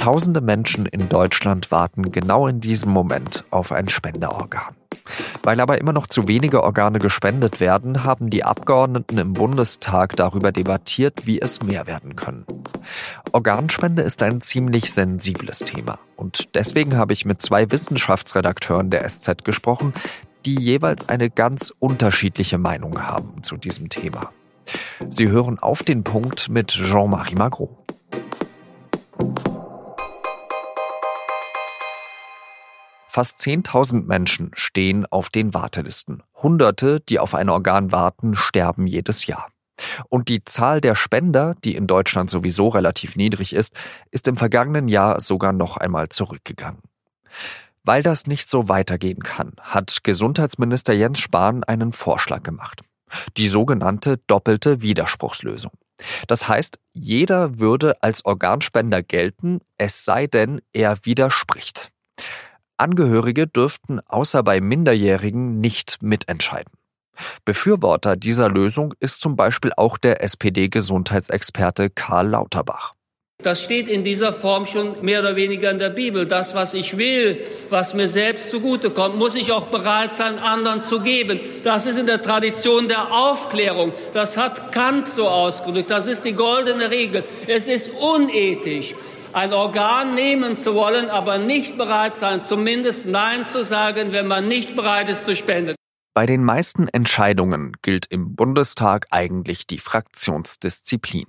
Tausende Menschen in Deutschland warten genau in diesem Moment auf ein Spenderorgan. Weil aber immer noch zu wenige Organe gespendet werden, haben die Abgeordneten im Bundestag darüber debattiert, wie es mehr werden können. Organspende ist ein ziemlich sensibles Thema. Und deswegen habe ich mit zwei Wissenschaftsredakteuren der SZ gesprochen, die jeweils eine ganz unterschiedliche Meinung haben zu diesem Thema. Sie hören auf den Punkt mit Jean-Marie Magro. Fast 10.000 Menschen stehen auf den Wartelisten. Hunderte, die auf ein Organ warten, sterben jedes Jahr. Und die Zahl der Spender, die in Deutschland sowieso relativ niedrig ist, ist im vergangenen Jahr sogar noch einmal zurückgegangen. Weil das nicht so weitergehen kann, hat Gesundheitsminister Jens Spahn einen Vorschlag gemacht. Die sogenannte doppelte Widerspruchslösung. Das heißt, jeder würde als Organspender gelten, es sei denn, er widerspricht. Angehörige dürften außer bei Minderjährigen nicht mitentscheiden. Befürworter dieser Lösung ist zum Beispiel auch der SPD-Gesundheitsexperte Karl Lauterbach. Das steht in dieser Form schon mehr oder weniger in der Bibel. Das, was ich will, was mir selbst zugutekommt, muss ich auch bereit sein, anderen zu geben. Das ist in der Tradition der Aufklärung. Das hat Kant so ausgedrückt. Das ist die goldene Regel. Es ist unethisch, ein Organ nehmen zu wollen, aber nicht bereit sein, zumindest Nein zu sagen, wenn man nicht bereit ist zu spenden. Bei den meisten Entscheidungen gilt im Bundestag eigentlich die Fraktionsdisziplin.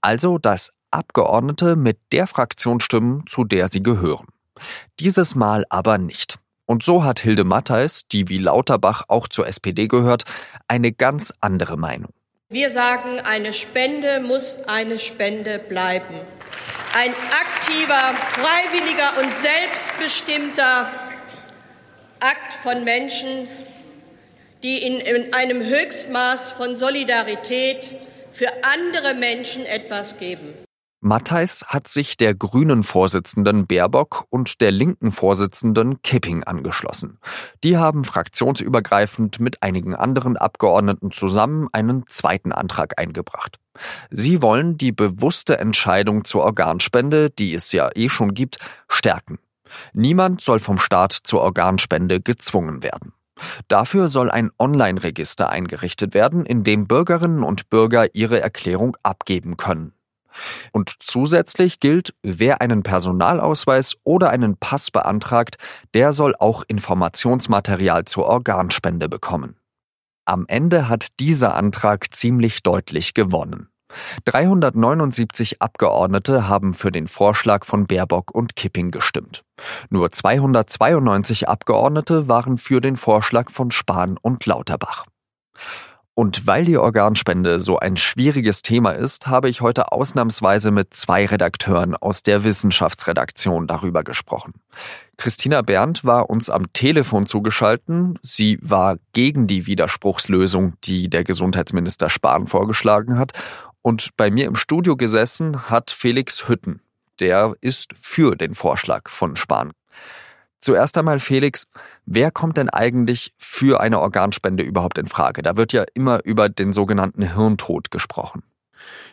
Also, dass Abgeordnete mit der Fraktion stimmen, zu der sie gehören. Dieses Mal aber nicht. Und so hat Hilde Mattheis, die wie Lauterbach auch zur SPD gehört, eine ganz andere Meinung. Wir sagen, eine Spende muss eine Spende bleiben ein aktiver, freiwilliger und selbstbestimmter Akt von Menschen, die in, in einem Höchstmaß von Solidarität für andere Menschen etwas geben. Matthijs hat sich der grünen Vorsitzenden Baerbock und der linken Vorsitzenden Kipping angeschlossen. Die haben fraktionsübergreifend mit einigen anderen Abgeordneten zusammen einen zweiten Antrag eingebracht. Sie wollen die bewusste Entscheidung zur Organspende, die es ja eh schon gibt, stärken. Niemand soll vom Staat zur Organspende gezwungen werden. Dafür soll ein Online-Register eingerichtet werden, in dem Bürgerinnen und Bürger ihre Erklärung abgeben können. Und zusätzlich gilt, wer einen Personalausweis oder einen Pass beantragt, der soll auch Informationsmaterial zur Organspende bekommen. Am Ende hat dieser Antrag ziemlich deutlich gewonnen. 379 Abgeordnete haben für den Vorschlag von Baerbock und Kipping gestimmt. Nur 292 Abgeordnete waren für den Vorschlag von Spahn und Lauterbach. Und weil die Organspende so ein schwieriges Thema ist, habe ich heute ausnahmsweise mit zwei Redakteuren aus der Wissenschaftsredaktion darüber gesprochen. Christina Berndt war uns am Telefon zugeschalten. Sie war gegen die Widerspruchslösung, die der Gesundheitsminister Spahn vorgeschlagen hat. Und bei mir im Studio gesessen hat Felix Hütten. Der ist für den Vorschlag von Spahn. Zuerst einmal, Felix, wer kommt denn eigentlich für eine Organspende überhaupt in Frage? Da wird ja immer über den sogenannten Hirntod gesprochen.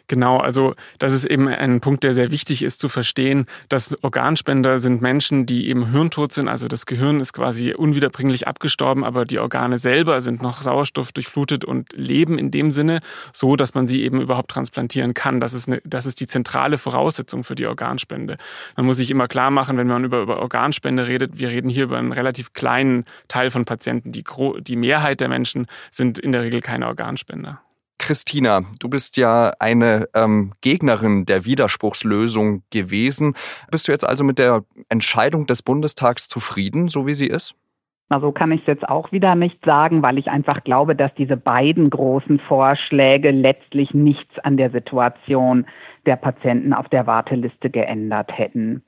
Genau, also das ist eben ein Punkt, der sehr wichtig ist zu verstehen, dass Organspender sind Menschen, die eben hirntot sind. Also das Gehirn ist quasi unwiederbringlich abgestorben, aber die Organe selber sind noch Sauerstoff durchflutet und leben in dem Sinne so, dass man sie eben überhaupt transplantieren kann. Das ist, eine, das ist die zentrale Voraussetzung für die Organspende. Man muss sich immer klar machen, wenn man über, über Organspende redet, wir reden hier über einen relativ kleinen Teil von Patienten. Die, die Mehrheit der Menschen sind in der Regel keine Organspender. Christina, du bist ja eine ähm, Gegnerin der Widerspruchslösung gewesen. Bist du jetzt also mit der Entscheidung des Bundestags zufrieden, so wie sie ist? Na, so kann ich es jetzt auch wieder nicht sagen, weil ich einfach glaube, dass diese beiden großen Vorschläge letztlich nichts an der Situation der Patienten auf der Warteliste geändert hätten.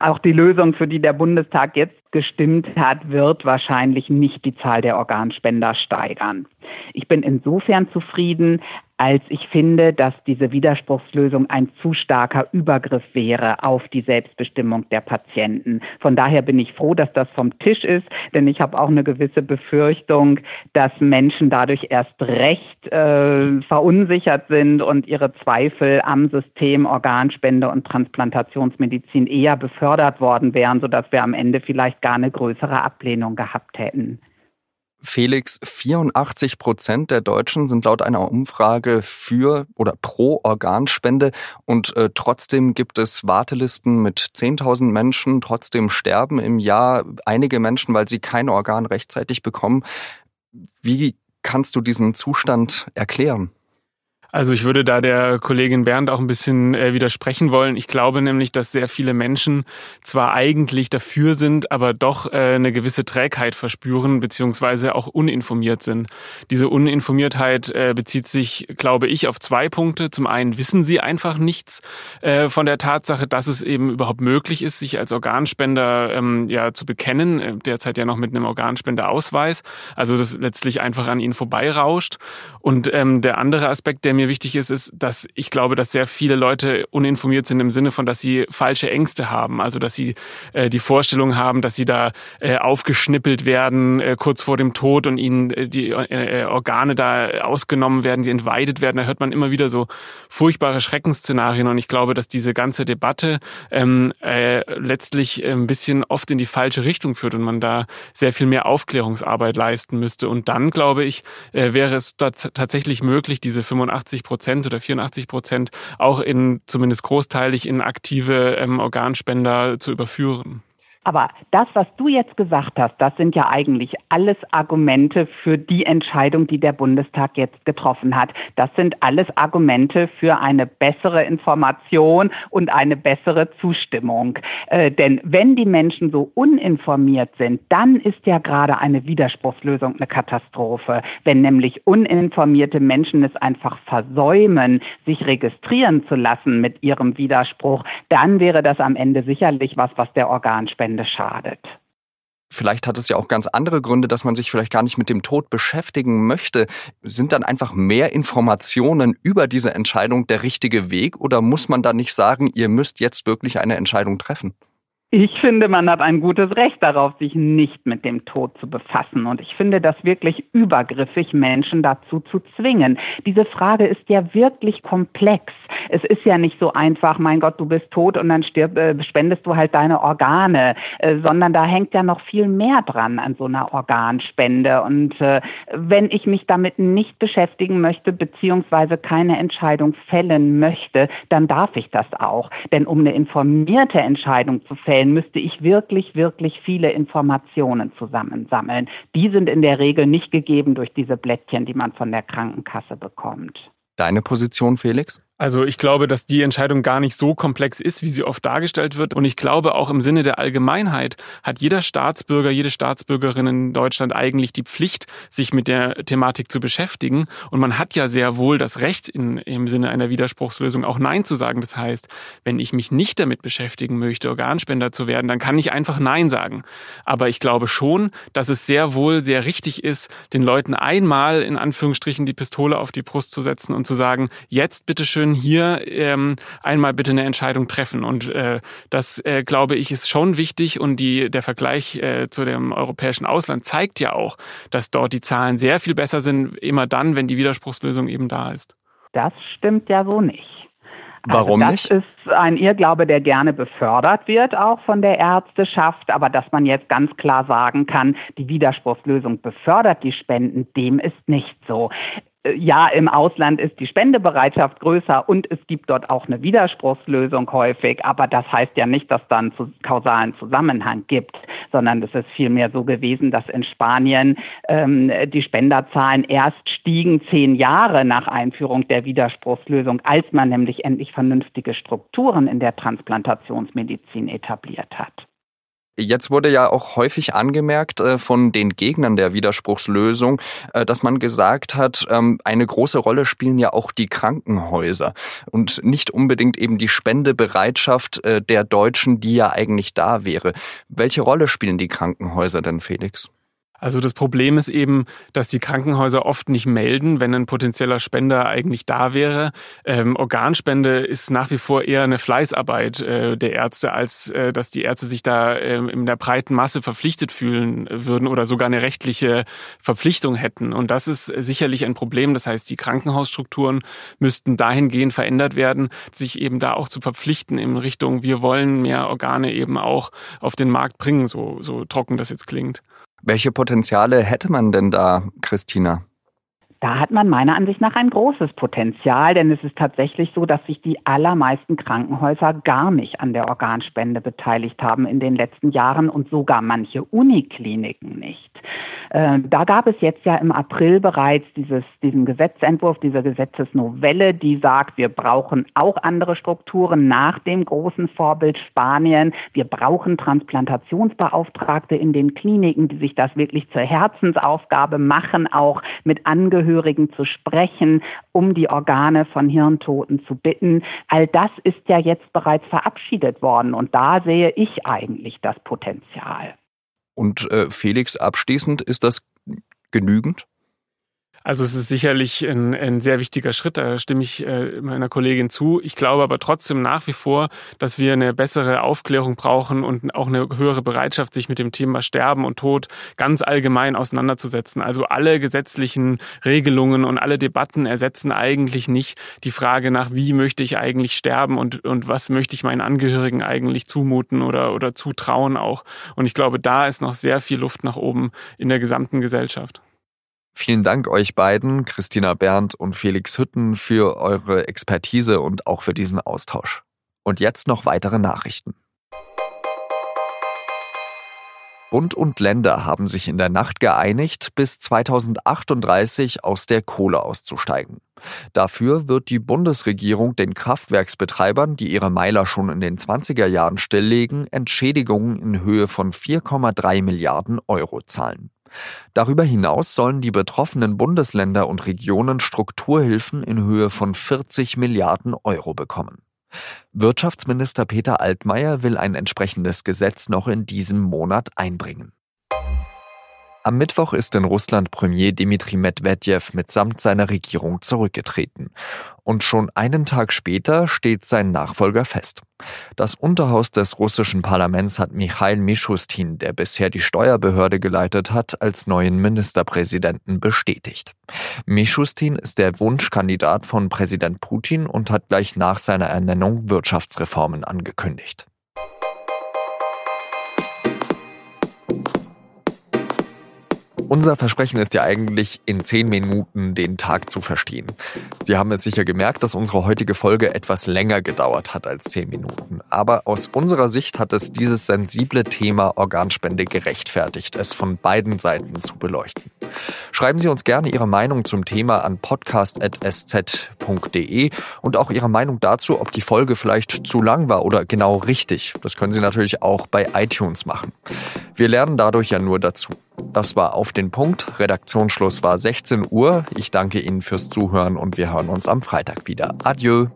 Auch die Lösung, für die der Bundestag jetzt gestimmt hat, wird wahrscheinlich nicht die Zahl der Organspender steigern. Ich bin insofern zufrieden, als ich finde, dass diese Widerspruchslösung ein zu starker Übergriff wäre auf die Selbstbestimmung der Patienten. Von daher bin ich froh, dass das vom Tisch ist, denn ich habe auch eine gewisse Befürchtung, dass Menschen dadurch erst recht äh, verunsichert sind und ihre Zweifel am System Organspende und Transplantationsmedizin eher befördert worden wären, sodass wir am Ende vielleicht gar eine größere Ablehnung gehabt hätten. Felix, 84 Prozent der Deutschen sind laut einer Umfrage für oder pro Organspende und äh, trotzdem gibt es Wartelisten mit 10.000 Menschen. Trotzdem sterben im Jahr einige Menschen, weil sie kein Organ rechtzeitig bekommen. Wie kannst du diesen Zustand erklären? Also ich würde da der Kollegin Bernd auch ein bisschen äh, widersprechen wollen. Ich glaube nämlich, dass sehr viele Menschen zwar eigentlich dafür sind, aber doch äh, eine gewisse Trägheit verspüren, beziehungsweise auch uninformiert sind. Diese Uninformiertheit äh, bezieht sich, glaube ich, auf zwei Punkte. Zum einen wissen sie einfach nichts äh, von der Tatsache, dass es eben überhaupt möglich ist, sich als Organspender ähm, ja zu bekennen, äh, derzeit ja noch mit einem Organspenderausweis. Also das letztlich einfach an ihnen vorbeirauscht. Und ähm, der andere Aspekt, der mir wichtig ist, ist, dass ich glaube, dass sehr viele Leute uninformiert sind im Sinne von, dass sie falsche Ängste haben. Also dass sie äh, die Vorstellung haben, dass sie da äh, aufgeschnippelt werden äh, kurz vor dem Tod und ihnen äh, die äh, Organe da ausgenommen werden, sie entweidet werden. Da hört man immer wieder so furchtbare Schreckensszenarien. Und ich glaube, dass diese ganze Debatte ähm, äh, letztlich ein bisschen oft in die falsche Richtung führt und man da sehr viel mehr Aufklärungsarbeit leisten müsste. Und dann, glaube ich, äh, wäre es tatsächlich möglich, diese 85 80 Prozent oder 84 Prozent auch in zumindest großteilig in aktive ähm, Organspender zu überführen. Aber das, was du jetzt gesagt hast, das sind ja eigentlich alles Argumente für die Entscheidung, die der Bundestag jetzt getroffen hat. Das sind alles Argumente für eine bessere Information und eine bessere Zustimmung. Äh, denn wenn die Menschen so uninformiert sind, dann ist ja gerade eine Widerspruchslösung eine Katastrophe. Wenn nämlich uninformierte Menschen es einfach versäumen, sich registrieren zu lassen mit ihrem Widerspruch, dann wäre das am Ende sicherlich was, was der Organspende Ende schadet. Vielleicht hat es ja auch ganz andere Gründe, dass man sich vielleicht gar nicht mit dem Tod beschäftigen möchte. Sind dann einfach mehr Informationen über diese Entscheidung der richtige Weg oder muss man dann nicht sagen, ihr müsst jetzt wirklich eine Entscheidung treffen? Ich finde, man hat ein gutes Recht darauf, sich nicht mit dem Tod zu befassen. Und ich finde das wirklich übergriffig, Menschen dazu zu zwingen. Diese Frage ist ja wirklich komplex. Es ist ja nicht so einfach, mein Gott, du bist tot und dann stirb, äh, spendest du halt deine Organe, äh, sondern da hängt ja noch viel mehr dran an so einer Organspende. Und äh, wenn ich mich damit nicht beschäftigen möchte, beziehungsweise keine Entscheidung fällen möchte, dann darf ich das auch. Denn um eine informierte Entscheidung zu fällen, müsste ich wirklich, wirklich viele Informationen zusammensammeln. Die sind in der Regel nicht gegeben durch diese Blättchen, die man von der Krankenkasse bekommt. Deine Position, Felix? Also ich glaube, dass die Entscheidung gar nicht so komplex ist, wie sie oft dargestellt wird. Und ich glaube, auch im Sinne der Allgemeinheit hat jeder Staatsbürger, jede Staatsbürgerin in Deutschland eigentlich die Pflicht, sich mit der Thematik zu beschäftigen. Und man hat ja sehr wohl das Recht, in, im Sinne einer Widerspruchslösung auch Nein zu sagen. Das heißt, wenn ich mich nicht damit beschäftigen möchte, Organspender zu werden, dann kann ich einfach Nein sagen. Aber ich glaube schon, dass es sehr wohl sehr richtig ist, den Leuten einmal in Anführungsstrichen die Pistole auf die Brust zu setzen und zu sagen, jetzt bitteschön können hier ähm, einmal bitte eine Entscheidung treffen. Und äh, das, äh, glaube ich, ist schon wichtig. Und die, der Vergleich äh, zu dem europäischen Ausland zeigt ja auch, dass dort die Zahlen sehr viel besser sind, immer dann, wenn die Widerspruchslösung eben da ist. Das stimmt ja so nicht. Warum also das nicht? ist ein Irrglaube, der gerne befördert wird, auch von der Ärzteschaft. Aber dass man jetzt ganz klar sagen kann, die Widerspruchslösung befördert die Spenden, dem ist nicht so. Äh, ja, im Ausland ist die Spendebereitschaft größer und es gibt dort auch eine Widerspruchslösung häufig, aber das heißt ja nicht, dass da einen kausalen Zusammenhang gibt, sondern es ist vielmehr so gewesen, dass in Spanien ähm, die Spenderzahlen erst stiegen zehn Jahre nach Einführung der Widerspruchslösung, als man nämlich endlich vernünftige Strukturen in der Transplantationsmedizin etabliert hat. Jetzt wurde ja auch häufig angemerkt äh, von den Gegnern der Widerspruchslösung, äh, dass man gesagt hat, ähm, eine große Rolle spielen ja auch die Krankenhäuser und nicht unbedingt eben die Spendebereitschaft äh, der Deutschen, die ja eigentlich da wäre. Welche Rolle spielen die Krankenhäuser denn, Felix? Also das Problem ist eben, dass die Krankenhäuser oft nicht melden, wenn ein potenzieller Spender eigentlich da wäre. Ähm, Organspende ist nach wie vor eher eine Fleißarbeit äh, der Ärzte, als äh, dass die Ärzte sich da äh, in der breiten Masse verpflichtet fühlen würden oder sogar eine rechtliche Verpflichtung hätten. Und das ist sicherlich ein Problem. Das heißt, die Krankenhausstrukturen müssten dahingehend verändert werden, sich eben da auch zu verpflichten in Richtung, wir wollen mehr Organe eben auch auf den Markt bringen, so, so trocken das jetzt klingt. Welche Potenziale hätte man denn da, Christina? Da hat man meiner Ansicht nach ein großes Potenzial, denn es ist tatsächlich so, dass sich die allermeisten Krankenhäuser gar nicht an der Organspende beteiligt haben in den letzten Jahren und sogar manche Unikliniken nicht. Äh, da gab es jetzt ja im April bereits dieses, diesen Gesetzentwurf, diese Gesetzesnovelle, die sagt, wir brauchen auch andere Strukturen nach dem großen Vorbild Spanien. Wir brauchen Transplantationsbeauftragte in den Kliniken, die sich das wirklich zur Herzensaufgabe machen, auch mit Angehörigen zu sprechen, um die Organe von Hirntoten zu bitten. All das ist ja jetzt bereits verabschiedet worden und da sehe ich eigentlich das Potenzial. Und äh, Felix, abschließend, ist das genügend? Also es ist sicherlich ein, ein sehr wichtiger Schritt, da stimme ich äh, meiner Kollegin zu. Ich glaube aber trotzdem nach wie vor, dass wir eine bessere Aufklärung brauchen und auch eine höhere Bereitschaft, sich mit dem Thema Sterben und Tod ganz allgemein auseinanderzusetzen. Also alle gesetzlichen Regelungen und alle Debatten ersetzen eigentlich nicht die Frage nach, wie möchte ich eigentlich sterben und, und was möchte ich meinen Angehörigen eigentlich zumuten oder, oder zutrauen auch. Und ich glaube, da ist noch sehr viel Luft nach oben in der gesamten Gesellschaft. Vielen Dank euch beiden, Christina Berndt und Felix Hütten, für eure Expertise und auch für diesen Austausch. Und jetzt noch weitere Nachrichten. Bund und Länder haben sich in der Nacht geeinigt, bis 2038 aus der Kohle auszusteigen. Dafür wird die Bundesregierung den Kraftwerksbetreibern, die ihre Meiler schon in den 20er Jahren stilllegen, Entschädigungen in Höhe von 4,3 Milliarden Euro zahlen. Darüber hinaus sollen die betroffenen Bundesländer und Regionen Strukturhilfen in Höhe von 40 Milliarden Euro bekommen. Wirtschaftsminister Peter Altmaier will ein entsprechendes Gesetz noch in diesem Monat einbringen. Am Mittwoch ist in Russland Premier Dmitri Medvedev mitsamt seiner Regierung zurückgetreten. Und schon einen Tag später steht sein Nachfolger fest. Das Unterhaus des russischen Parlaments hat Michail Mishustin, der bisher die Steuerbehörde geleitet hat, als neuen Ministerpräsidenten bestätigt. Mishustin ist der Wunschkandidat von Präsident Putin und hat gleich nach seiner Ernennung Wirtschaftsreformen angekündigt. Unser Versprechen ist ja eigentlich, in zehn Minuten den Tag zu verstehen. Sie haben es sicher gemerkt, dass unsere heutige Folge etwas länger gedauert hat als zehn Minuten. Aber aus unserer Sicht hat es dieses sensible Thema Organspende gerechtfertigt, es von beiden Seiten zu beleuchten. Schreiben Sie uns gerne Ihre Meinung zum Thema an podcast.sz.de und auch Ihre Meinung dazu, ob die Folge vielleicht zu lang war oder genau richtig. Das können Sie natürlich auch bei iTunes machen. Wir lernen dadurch ja nur dazu. Das war auf den Punkt. Redaktionsschluss war 16 Uhr. Ich danke Ihnen fürs Zuhören und wir hören uns am Freitag wieder. Adieu.